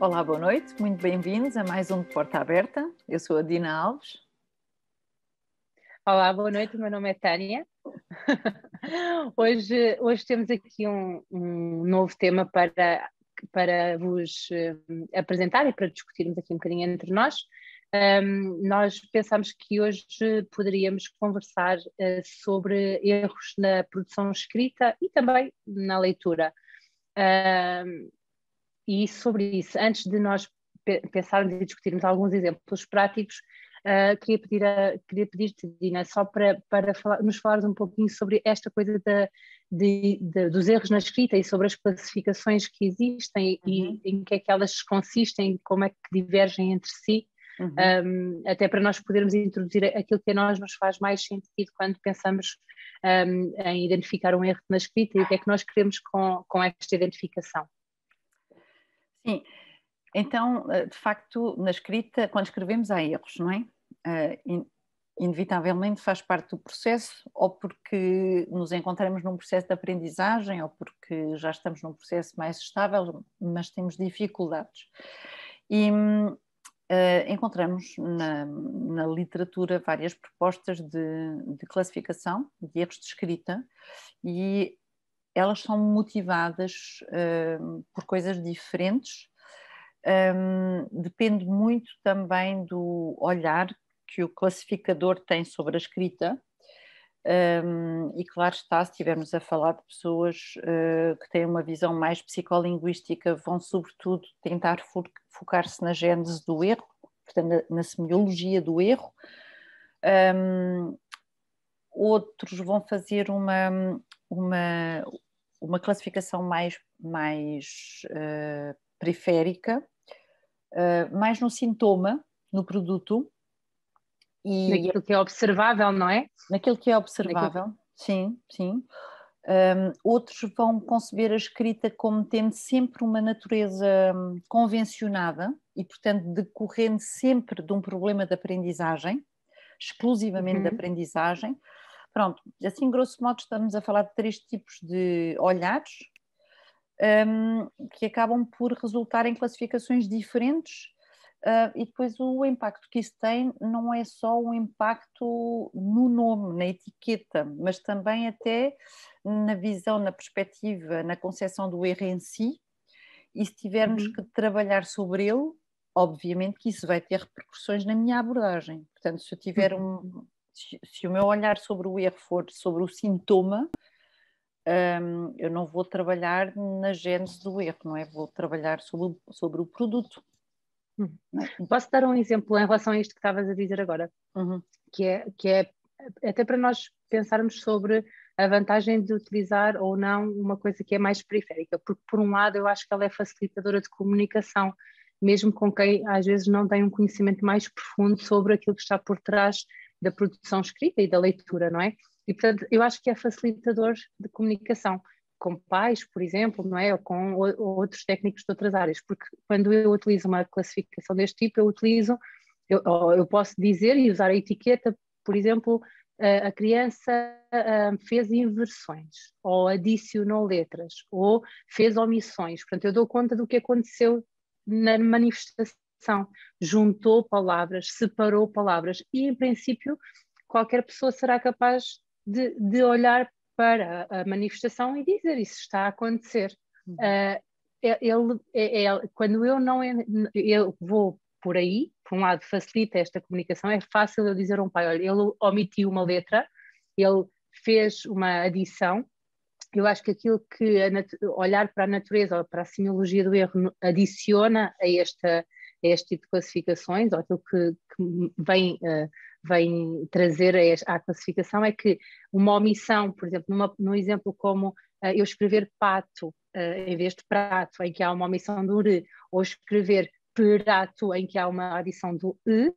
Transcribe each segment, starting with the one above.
Olá, boa noite, muito bem-vindos a mais um de Porta Aberta. Eu sou a Dina Alves. Olá, boa noite, meu nome é Tânia. hoje, hoje temos aqui um, um novo tema para, para vos uh, apresentar e para discutirmos aqui um bocadinho entre nós. Um, nós pensamos que hoje poderíamos conversar uh, sobre erros na produção escrita e também na leitura. Um, e sobre isso, antes de nós pensarmos e discutirmos alguns exemplos práticos, uh, queria pedir a, queria pedir-te, Dina, só para, para falar, nos falares um pouquinho sobre esta coisa de, de, de, dos erros na escrita e sobre as classificações que existem uhum. e em que é que elas consistem, como é que divergem entre si. Uhum. Um, até para nós podermos introduzir aquilo que a nós nos faz mais sentido quando pensamos um, em identificar um erro na escrita e o que é que nós queremos com, com esta identificação. Sim, então, eh, de facto, na escrita, quando escrevemos, há erros, não é? Uh, inevitavelmente faz parte do processo, ou porque nos encontramos num processo de aprendizagem, ou porque já estamos num processo mais estável, mas temos dificuldades. E uh, encontramos na, na, literatura várias propostas de, de, classificação de erros de escrita, e elas são motivadas uh, por coisas diferentes, um, depende muito também do olhar que o classificador tem sobre a escrita. Um, e claro está, se estivermos a falar de pessoas uh, que têm uma visão mais psicolinguística, vão sobretudo tentar fo focar-se na gênese do erro, portanto, na, na semiologia do erro. Um, outros vão fazer uma, uma, uma classificação mais, mais uh, periférica, uh, mais no sintoma, no produto. E naquilo que é observável, não é? Naquilo que é observável, naquilo... sim, sim. Um, outros vão conceber a escrita como tendo sempre uma natureza hum, convencionada e, portanto, decorrendo sempre de um problema de aprendizagem, exclusivamente uhum. de aprendizagem. Pronto, assim, grosso modo, estamos a falar de três tipos de olhares um, que acabam por resultar em classificações diferentes. Uh, e depois o impacto que isso tem não é só um impacto no nome, na etiqueta, mas também até na visão, na perspectiva, na concepção do erro em si. E se tivermos uhum. que trabalhar sobre ele, obviamente que isso vai ter repercussões na minha abordagem. Portanto, se eu tiver uhum. um, se, se o meu olhar sobre o erro for sobre o sintoma, um, eu não vou trabalhar na gênese do erro, não é? Vou trabalhar sobre, sobre o produto. É? Posso dar um exemplo em relação a isto que estavas a dizer agora? Uhum. Que, é, que é até para nós pensarmos sobre a vantagem de utilizar ou não uma coisa que é mais periférica, porque por um lado eu acho que ela é facilitadora de comunicação, mesmo com quem às vezes não tem um conhecimento mais profundo sobre aquilo que está por trás da produção escrita e da leitura, não é? E, portanto, eu acho que é facilitador de comunicação com pais, por exemplo, não é? Ou com ou, outros técnicos de outras áreas, porque quando eu utilizo uma classificação deste tipo, eu utilizo, eu, eu posso dizer e usar a etiqueta, por exemplo, a criança fez inversões, ou adicionou letras, ou fez omissões. Portanto, eu dou conta do que aconteceu na manifestação. Juntou palavras, separou palavras, e em princípio qualquer pessoa será capaz de, de olhar para a manifestação e dizer isso está a acontecer. Uhum. Uh, ele, é, é, quando eu não eu vou por aí, por um lado facilita esta comunicação, é fácil eu dizer a um pai, olha, ele omitiu uma letra, ele fez uma adição, eu acho que aquilo que olhar para a natureza ou para a semiologia do erro adiciona a, esta, este tipo de classificações, ou aquilo que, que vem uh, vem trazer à classificação é que uma omissão, por exemplo, numa, num exemplo como uh, eu escrever pato uh, em vez de prato, em que há uma omissão do re, ou escrever prato, em que há uma adição do e,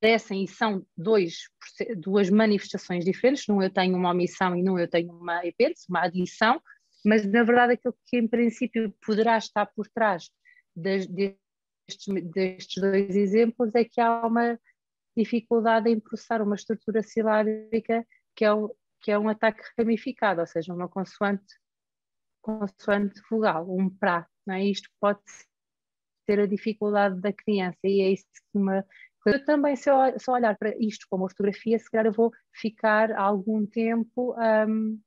parecem e são dois, duas manifestações diferentes, num eu tenho uma omissão e num eu tenho uma epêndice, uma adição, mas na verdade aquilo que em princípio poderá estar por trás destes, destes dois exemplos é que há uma dificuldade em processar uma estrutura silábica que é, o, que é um ataque ramificado, ou seja, uma consoante, consoante vogal, um pra. Não é? Isto pode ter a dificuldade da criança, e é isso que me. Eu também, se eu, eu olhar para isto como ortografia, se calhar eu vou ficar algum tempo um,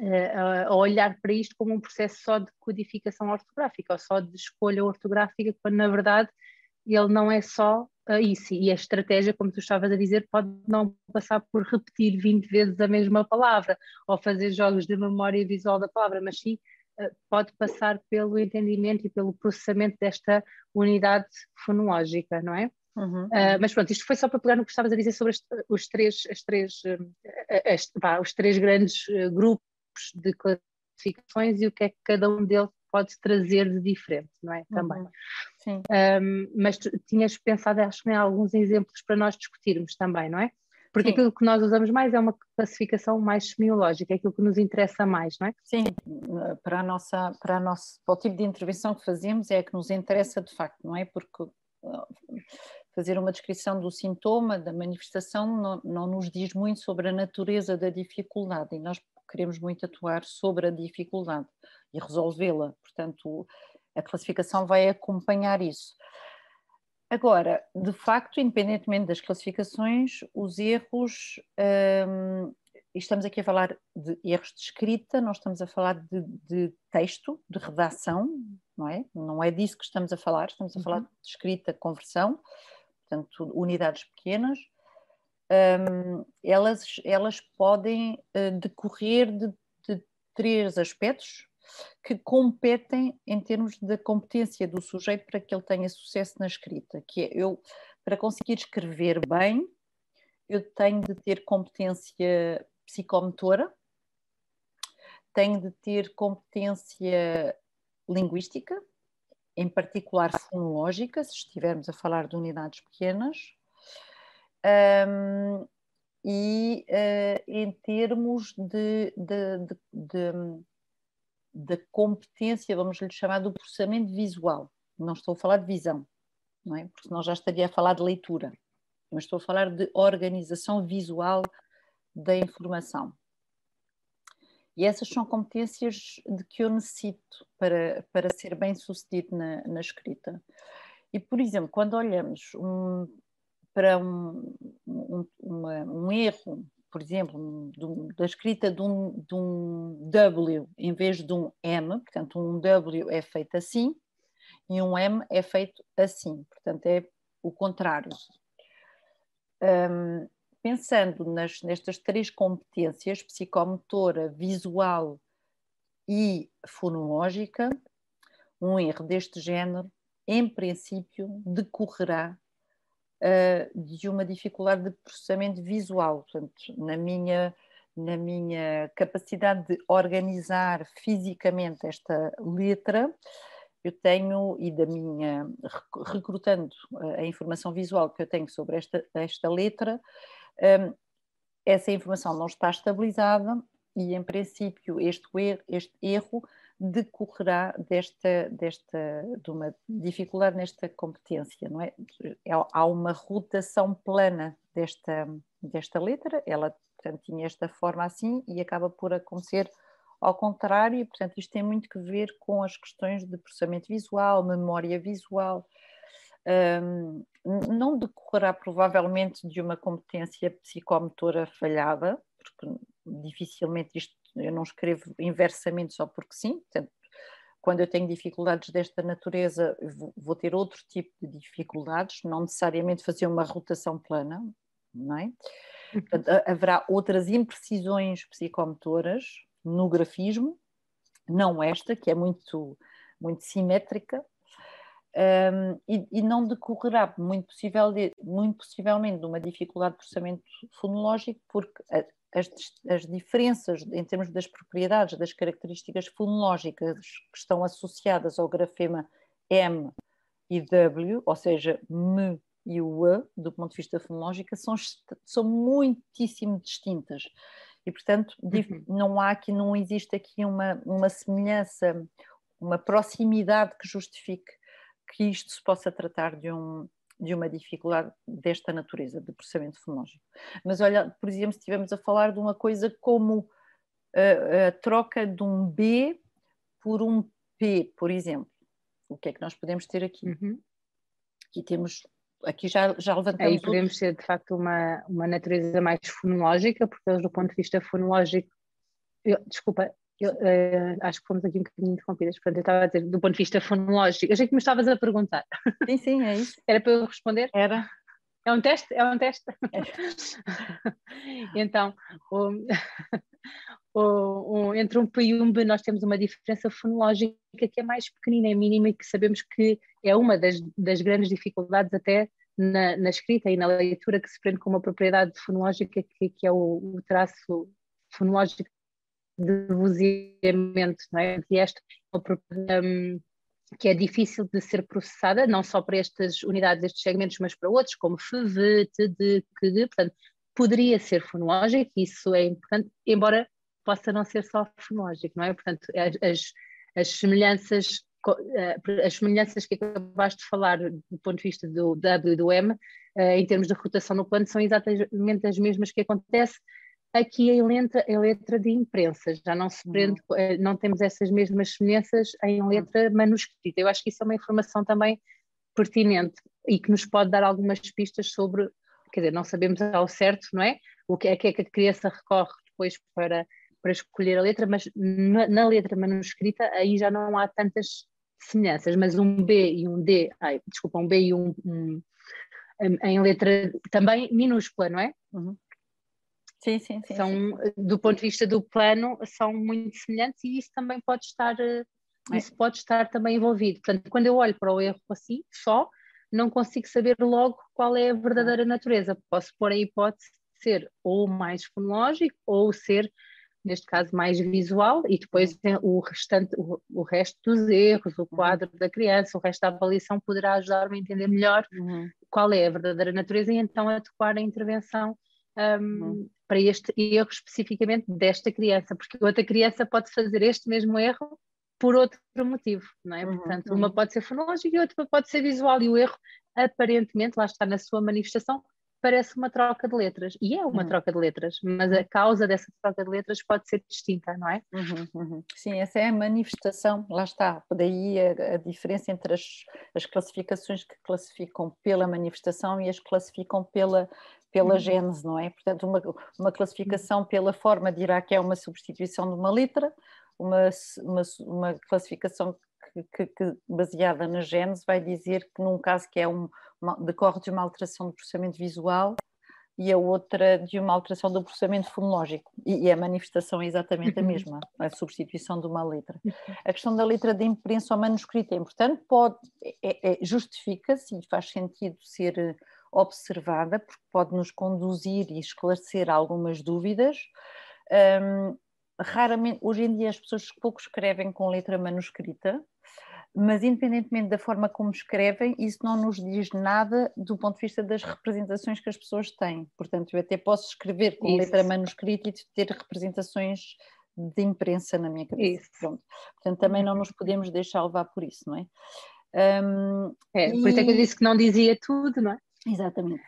a, a olhar para isto como um processo só de codificação ortográfica ou só de escolha ortográfica, quando na verdade ele não é só isso. E a estratégia, como tu estavas a dizer, pode não passar por repetir 20 vezes a mesma palavra ou fazer jogos de memória visual da palavra, mas sim eh, pode passar pelo entendimento e pelo processamento desta unidade fonológica, não é? Uhum. Uh, mas pronto, isto foi só para pegar no que estavas a dizer sobre as, os, três, as três, eh, as, pá, os três grandes grupos de classificações e o que é que cada um deles pode trazer de diferente, não é? Também. Uhum. Sim. Um, mas tu tinhas pensado, acho que em alguns exemplos para nós discutirmos também, não é? Porque Sim. aquilo que nós usamos mais é uma classificação mais semiológica, é aquilo que nos interessa mais, não é? Sim, para, a nossa, para, a nossa, para o tipo de intervenção que fazemos é a que nos interessa de facto, não é? Porque uh, fazer uma descrição do sintoma, da manifestação, não, não nos diz muito sobre a natureza da dificuldade e nós queremos muito atuar sobre a dificuldade e resolvê-la. Portanto, a classificação vai acompanhar isso. Agora, de facto, independentemente das classificações, os erros, hum, estamos aqui a falar de erros de escrita, nós estamos a falar de, de, texto, de redação, não é? Não é disso que estamos a falar, estamos a uhum. falar de escrita, conversão, portanto, unidades pequenas. Um, elas, elas podem uh, decorrer de, de três aspectos que competem em termos da competência do sujeito para que ele tenha sucesso na escrita, que é eu, para conseguir escrever bem, eu tenho de ter competência psicomotora, tenho de ter competência linguística, em particular fonológica, se estivermos a falar de unidades pequenas, um, e uh, em termos de, de, de, de competência, vamos lhe chamar, do processamento visual. Não estou a falar de visão, não é? Porque senão já estaria a falar de leitura. Mas estou a falar de organização visual da informação. E essas são competências de que eu necessito para, para ser bem sucedido na, na escrita. E, por exemplo, quando olhamos um, para um, um, uma, um erro por exemplo, da escrita de um, de um, W em vez de um M, portanto, um W é feito assim e um M é feito assim, portanto, é o contrário. Pensando nas, nestas três competências, psicomotora, visual e fonológica, um erro deste género, em princípio, decorrerá de uma dificuldade de processamento visual. Portanto, na minha, na minha capacidade de organizar fisicamente esta letra, eu tenho, e da minha, recrutando a informação visual que eu tenho sobre esta, esta letra, um, essa informação não está estabilizada e, em princípio, este erro, este erro decorrerá desta, desta, de uma dificuldade nesta competência, não é? é? Há uma rotação plana desta, desta letra, ela portanto, tinha esta forma assim e acaba por acontecer ao contrário, e portanto isto tem muito que ver com as questões de processamento visual, memória visual. Um, não decorrerá provavelmente de uma competência psicomotora falhada, porque dificilmente isto eu não escrevo inversamente só porque sim, portanto, quando eu tenho dificuldades desta natureza, vou ter outro tipo de dificuldades, não necessariamente fazer uma rotação plana, não é? Uhum. Portanto, haverá outras imprecisões psicomotoras no grafismo, não esta, que é muito, muito simétrica, um, e, e, não decorrerá muito, possível de, muito possivelmente de uma dificuldade de processamento fonológico, porque as, as, diferenças em termos das propriedades, das características fonológicas que estão associadas ao grafema M e W, ou seja, M e o E, do ponto de vista fonológico, são, são muitíssimo distintas. E, portanto, uhum. não há aqui, não existe aqui uma, uma semelhança, uma proximidade que justifique que isto se possa tratar de um, de uma dificuldade desta natureza, de processamento fonológico. Mas olha, por exemplo, se estivermos a falar de uma coisa como a, a troca de um B por um P, por exemplo. o que é que nós podemos ter aqui? Uhum. Aqui temos, aqui já, já levantamos... Aí podemos ter, de facto, uma, uma natureza mais fonológica, porque do ponto de vista fonológico, eu, desculpa, eu, uh, acho que fomos aqui um bocadinho interrompidas, portanto eu estava a dizer, do ponto de vista fonológico, achei que me estavas a perguntar. Sim, sim, é isso. Era para eu responder? Era. É um teste? É um teste? É. então, o, o, entre um P e um B nós temos uma diferença fonológica que é mais pequenina, é mínima e que sabemos que é uma das, das grandes dificuldades até na, na, escrita e na leitura que se prende com uma propriedade fonológica que, que é o, o traço fonológico de vozeamento, não é? E esta é uma propriedade um, que é difícil de ser processada, não só para estas unidades, estes segmentos, mas para outros, como FV, TD, QD, portanto, poderia ser fonológico, isso é importante, embora possa não ser só fonológico, não é? Portanto, as, as semelhanças eh, as semelhanças que acabaste de falar do ponto de vista do W e do M, eh, em termos de rotação no plano, são exatamente as mesmas que acontece aqui em letra, em letra de imprensa, já não se prende, uhum. Não temos essas mesmas semelhanças em letra manuscrita. Eu acho que isso é uma informação também pertinente e que nos pode dar algumas pistas sobre, quer dizer, não sabemos ao certo, não é? O que é que, é que a criança recorre depois para, para escolher a letra, mas na, na, letra manuscrita aí já não há tantas semelhanças, mas um B e um D, ai, desculpa, um B e um, um em letra também minúscula, não é? Uhum. Sim, sim, sim. São, sim. do ponto de vista do plano, são muito semelhantes e isso também pode estar, eh, é. isso pode estar também envolvido. Portanto, quando eu olho para o erro assim, só, não consigo saber logo qual é a verdadeira natureza. Posso pôr a hipótese de ser ou mais fonológico ou ser, neste caso, mais visual e depois uhum. o restante, o, o resto dos erros, o uhum. quadro da criança, o resto da avaliação poderá ajudar-me a entender melhor uhum. qual é a verdadeira natureza e então adequar a intervenção um, uhum para este erro especificamente desta criança, porque outra criança pode fazer este mesmo erro por outro motivo, não é? Uhum, Portanto, uhum. uma pode ser fonológica e outra pode ser visual, e o erro, aparentemente, lá está na sua manifestação, parece uma troca de letras, e é uma uhum. troca de letras, mas a causa dessa troca de letras pode ser distinta, não é? Uhum, uhum. Sim, essa é a manifestação, lá está, daí a, a diferença entre as, as, classificações que classificam pela manifestação e as que classificam pela, pela uhum. gênese, não é? Portanto, uma, uma classificação pela forma dirá que é uma substituição de uma letra, uma, uma, uma classificação que, que, que, baseada na gênese vai dizer que num caso que é um, uma, decorre de uma alteração do processamento visual e a outra de uma alteração do processamento fonológico e, e a manifestação é exatamente a uhum. mesma, a substituição de uma letra. Uhum. A questão da letra de imprensa ou manuscrito é importante, pode, é, é, justifica-se e faz sentido ser observada, porque pode nos conduzir e esclarecer algumas dúvidas. Um, raramente, hoje em dia as pessoas pouco escrevem com letra manuscrita, mas independentemente da forma como escrevem, isso não nos diz nada do ponto de vista das representações que as pessoas têm. Portanto, eu até posso escrever com isso. letra manuscrita e ter representações de imprensa na minha cabeça. Pronto. Portanto, também não nos podemos deixar levar por isso, não é? Um, é, e... Por isso é que eu disse que não dizia tudo, não é? Exatamente,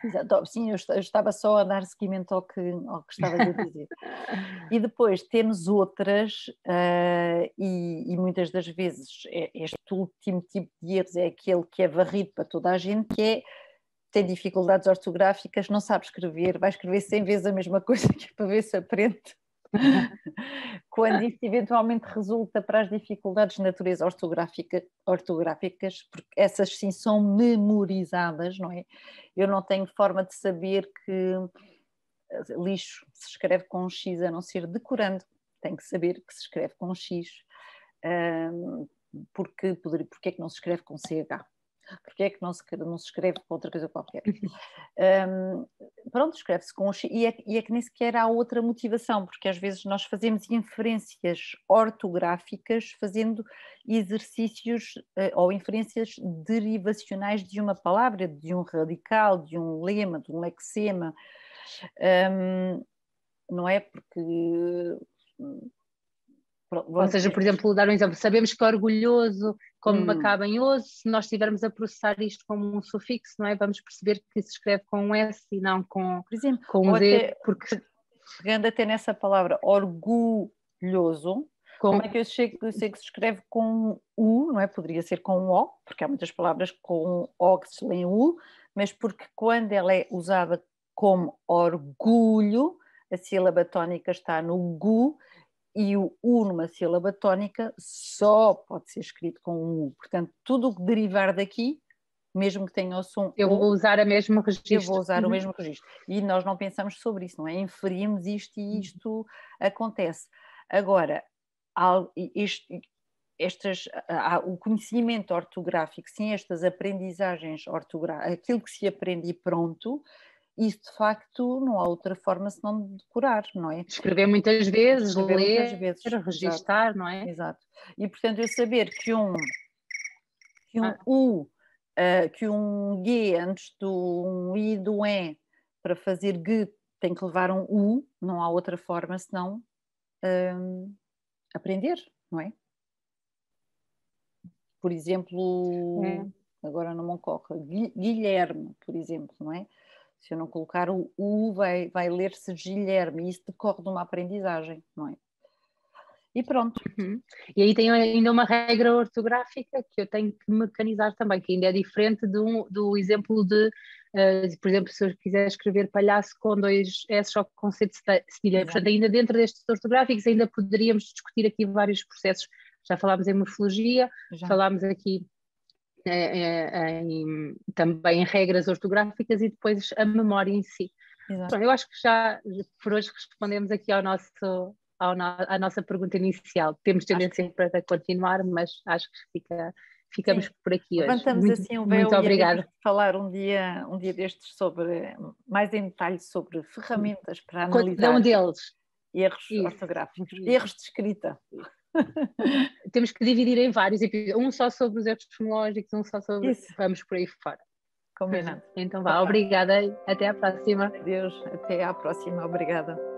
sim, eu estava só a dar seguimento ao que, ao que estava a dizer. e depois temos outras, uh, e, e, muitas das vezes é, este último tipo de erros é aquele que é varrido para toda a gente, que é tem dificuldades ortográficas, não sabe escrever, vai escrever 100 vezes a mesma coisa que é para ver se aprende. Quando isso eventualmente resulta para as dificuldades de natureza ortográfica, ortográficas, porque essas sim são memorizadas, não é? Eu não tenho forma de saber que eh, lixo se escreve com um X a não ser decorando, tenho que saber que se escreve com um X. Um, porque, porque é que não se escreve com CH? Porque é que não se, não se escreve com outra coisa qualquer? Um, pronto, escreve-se com X, e é, e é que nem sequer há outra motivação, porque às vezes nós fazemos inferências ortográficas fazendo exercícios uh, ou inferências derivacionais de uma palavra, de um radical, de um lema, de um lexema, um, não é? Porque ou seja, por exemplo, dar um exemplo, sabemos que é orgulhoso, como hum. acaba em oso, se nós estivermos a processar isto como um sufixo, não é? Vamos perceber que se escreve com um S e não com, por exemplo, com um Z, porque... Pegando até nessa palavra orgulhoso, com... Como é que eu sei, que se escreve com U, não é? Poderia ser com O, porque há muitas palavras com O que se lêem U, mas porque quando ela é usada como orgulho, a sílaba tónica está no GU e o U numa sílaba tónica só pode ser escrito com um U. Portanto, tudo o que derivar daqui, mesmo que tenha o som. Eu vou usar o mesmo registro. Eu vou usar uhum. o mesmo registro. E nós não pensamos sobre isso, não é? Inferimos isto e uhum. isto uhum. acontece. Agora, este, estas, o conhecimento ortográfico, sim, estas aprendizagens ortográficas, aquilo que se aprende e pronto, isso de facto não há outra forma senão de decorar, não é? Escrever muitas vezes, Escrever ler, muitas vezes, registar, exato, não é? Exato. E portanto eu saber que um, que um ah. U, uh, que um G antes do um I do E para fazer G tem que levar um U, não há outra forma senão um, aprender, não é? Por exemplo, é. agora não me ocorre, Guilherme, por exemplo, não é? Se eu não colocar o U, vai, vai ler-se Guilherme, e isso decorre de uma aprendizagem, não é? E pronto. Uhum. E aí tem ainda uma regra ortográfica que eu tenho que mecanizar também, que ainda é diferente do, do exemplo de, uh, por exemplo, se eu quiser escrever palhaço com dois S só com C de cedilha. Portanto, ainda dentro destes ortográficos, ainda poderíamos discutir aqui vários processos. Já falámos em morfologia, Já. falámos aqui em, também em regras ortográficas e depois a memória em si. Então, eu acho que já por hoje respondemos aqui ao nosso, ao no, à nossa pergunta inicial. Temos tendência que... para continuar, mas acho que fica, ficamos Sim. por aqui hoje. Levantamos muito, assim um véu muito obrigada. falar um dia, um dia destes sobre mais em detalhe sobre ferramentas para analisar. Cada um deles. Erros Isso. ortográficos, erros de escrita. Temos que dividir em vários episódios, um só sobre os erros fonológicos, um só sobre. Isso. Vamos por aí fora. Combinado. Então vá, obrigada. Até à próxima. Deus, até à próxima. Obrigada.